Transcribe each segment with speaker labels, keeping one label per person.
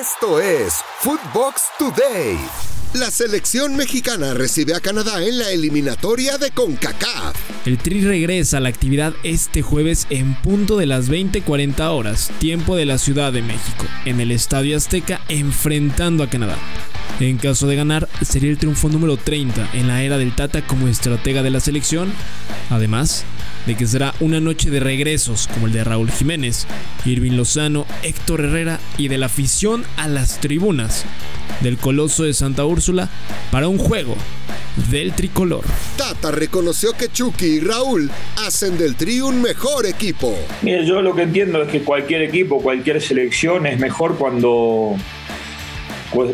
Speaker 1: Esto es Footbox Today. La selección mexicana recibe a Canadá en la eliminatoria de CONCACAF.
Speaker 2: El Tri regresa a la actividad este jueves en punto de las 20:40 horas, tiempo de la Ciudad de México, en el Estadio Azteca enfrentando a Canadá. En caso de ganar, sería el triunfo número 30 en la era del Tata como estratega de la selección. Además, de que será una noche de regresos como el de Raúl Jiménez, Irving Lozano, Héctor Herrera y de la afición a las tribunas del Coloso de Santa Úrsula para un juego del tricolor.
Speaker 1: Tata reconoció que Chucky y Raúl hacen del Tri un mejor equipo.
Speaker 3: Mire, yo lo que entiendo es que cualquier equipo, cualquier selección es mejor cuando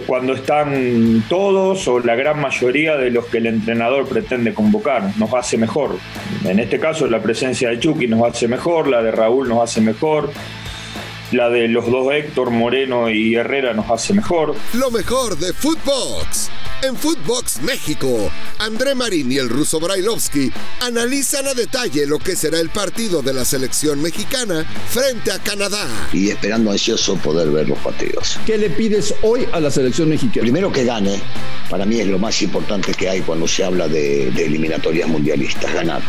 Speaker 3: cuando están todos o la gran mayoría de los que el entrenador pretende convocar. Nos hace mejor. En este caso la presencia de Chucky nos hace mejor, la de Raúl nos hace mejor, la de los dos Héctor, Moreno y Herrera nos hace mejor.
Speaker 1: Lo mejor de Footbox. En Footbox México, André Marín y el ruso Brailovsky analizan a detalle lo que será el partido de la selección mexicana frente a Canadá.
Speaker 4: Y esperando ansioso poder ver los partidos.
Speaker 5: ¿Qué le pides hoy a la selección mexicana?
Speaker 4: Primero que gane. Para mí es lo más importante que hay cuando se habla de, de eliminatorias mundialistas, ganar.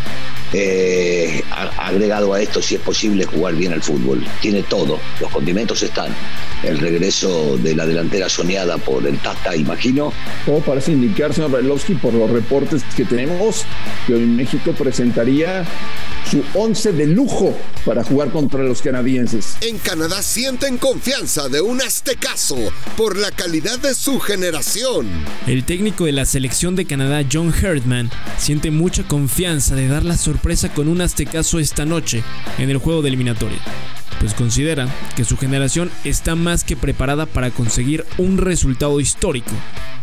Speaker 4: Eh, agregado a esto, si es posible, jugar bien al fútbol. Tiene todo, los condimentos están. El regreso de la delantera soñada por el Tata, imagino.
Speaker 5: Todo parece indicar, señor Brailovsky, por los reportes que tenemos, que hoy México presentaría su once de lujo para jugar contra los canadienses.
Speaker 1: En Canadá sienten confianza de un aztecaso por la calidad de su generación.
Speaker 2: El técnico de la selección de Canadá, John Herdman, siente mucha confianza de dar la sorpresa con un aztecaso esta noche en el juego de eliminatoria pues considera que su generación está más que preparada para conseguir un resultado histórico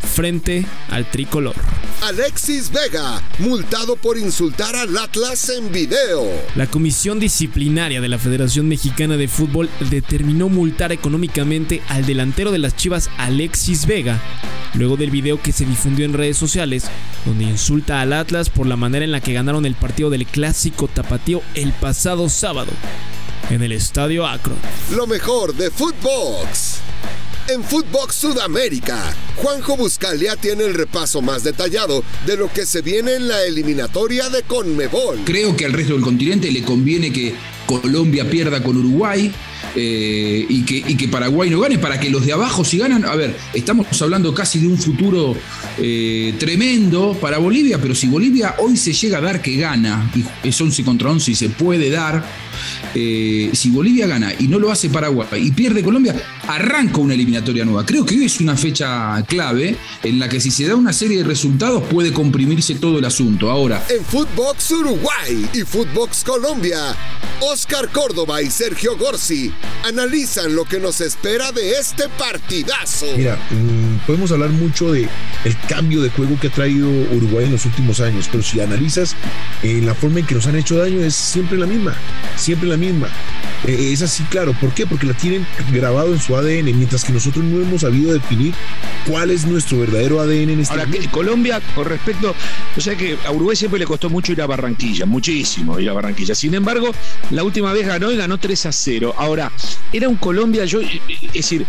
Speaker 2: frente al tricolor.
Speaker 1: Alexis Vega, multado por insultar al Atlas en video.
Speaker 2: La Comisión Disciplinaria de la Federación Mexicana de Fútbol determinó multar económicamente al delantero de las Chivas Alexis Vega, luego del video que se difundió en redes sociales, donde insulta al Atlas por la manera en la que ganaron el partido del clásico tapatío el pasado sábado en el Estadio Acro.
Speaker 1: Lo mejor de Footbox. En Footbox Sudamérica, Juanjo Buscalia tiene el repaso más detallado de lo que se viene en la eliminatoria de Conmebol.
Speaker 6: Creo que al resto del continente le conviene que Colombia pierda con Uruguay, eh, y, que, y, que, Paraguay no gane, para que los de abajo si ganan, a ver, estamos hablando casi de un futuro eh, tremendo para Bolivia, pero si Bolivia hoy se llega a dar que gana, y es 11 contra 11 y se puede dar, eh, si Bolivia gana y no lo hace Paraguay y pierde Colombia, arranca una eliminatoria nueva. Creo que hoy es una fecha clave en la que si se da una serie de resultados puede comprimirse todo el asunto. Ahora,
Speaker 1: en Footbox Uruguay y Footbox Colombia, Oscar Córdoba y Sergio Gorsi analizan lo que nos espera de este partidazo.
Speaker 7: Mira, mm, podemos hablar mucho de el cambio de juego que ha traído Uruguay en los últimos años, pero si analizas eh, la forma en que nos han hecho daño es siempre la misma, siempre la misma. Eh, es así, claro. ¿Por qué? Porque la tienen grabado en su ADN, mientras que nosotros no hemos sabido definir cuál es nuestro verdadero ADN en este
Speaker 8: Ahora, que Colombia, con respecto, o sea que a Uruguay siempre le costó mucho ir a Barranquilla, muchísimo ir a Barranquilla. Sin embargo, la última vez ganó y ganó 3 a 0. Ahora, era un Colombia, yo, es decir,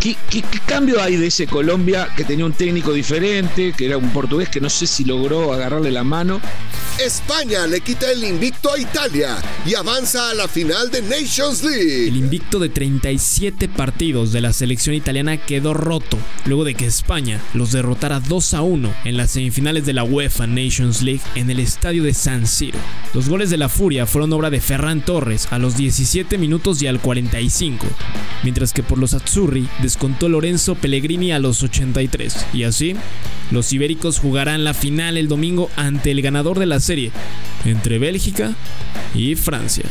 Speaker 8: ¿qué, qué, cambio hay de ese Colombia que tenía un técnico diferente, que era un portugués que no sé si logró agarrarle la mano?
Speaker 1: España le quita el invicto a Italia y avanza a la final de Nations League.
Speaker 2: El invicto de 37 partidos de la selección italiana quedó roto luego de que España los derrotara 2 a 1 en las semifinales de la UEFA Nations League en el estadio de San Siro. Los goles de la Furia fueron obra de Ferran Torres a los 17 minutos y al 45, mientras que por los Azzurri descontó Lorenzo Pellegrini a los 83. Y así, los ibéricos jugarán la final el domingo ante el ganador de la serie entre Bélgica y Francia.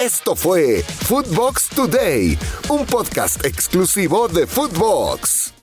Speaker 1: Esto fue Footbox Today, un podcast exclusivo de Footbox.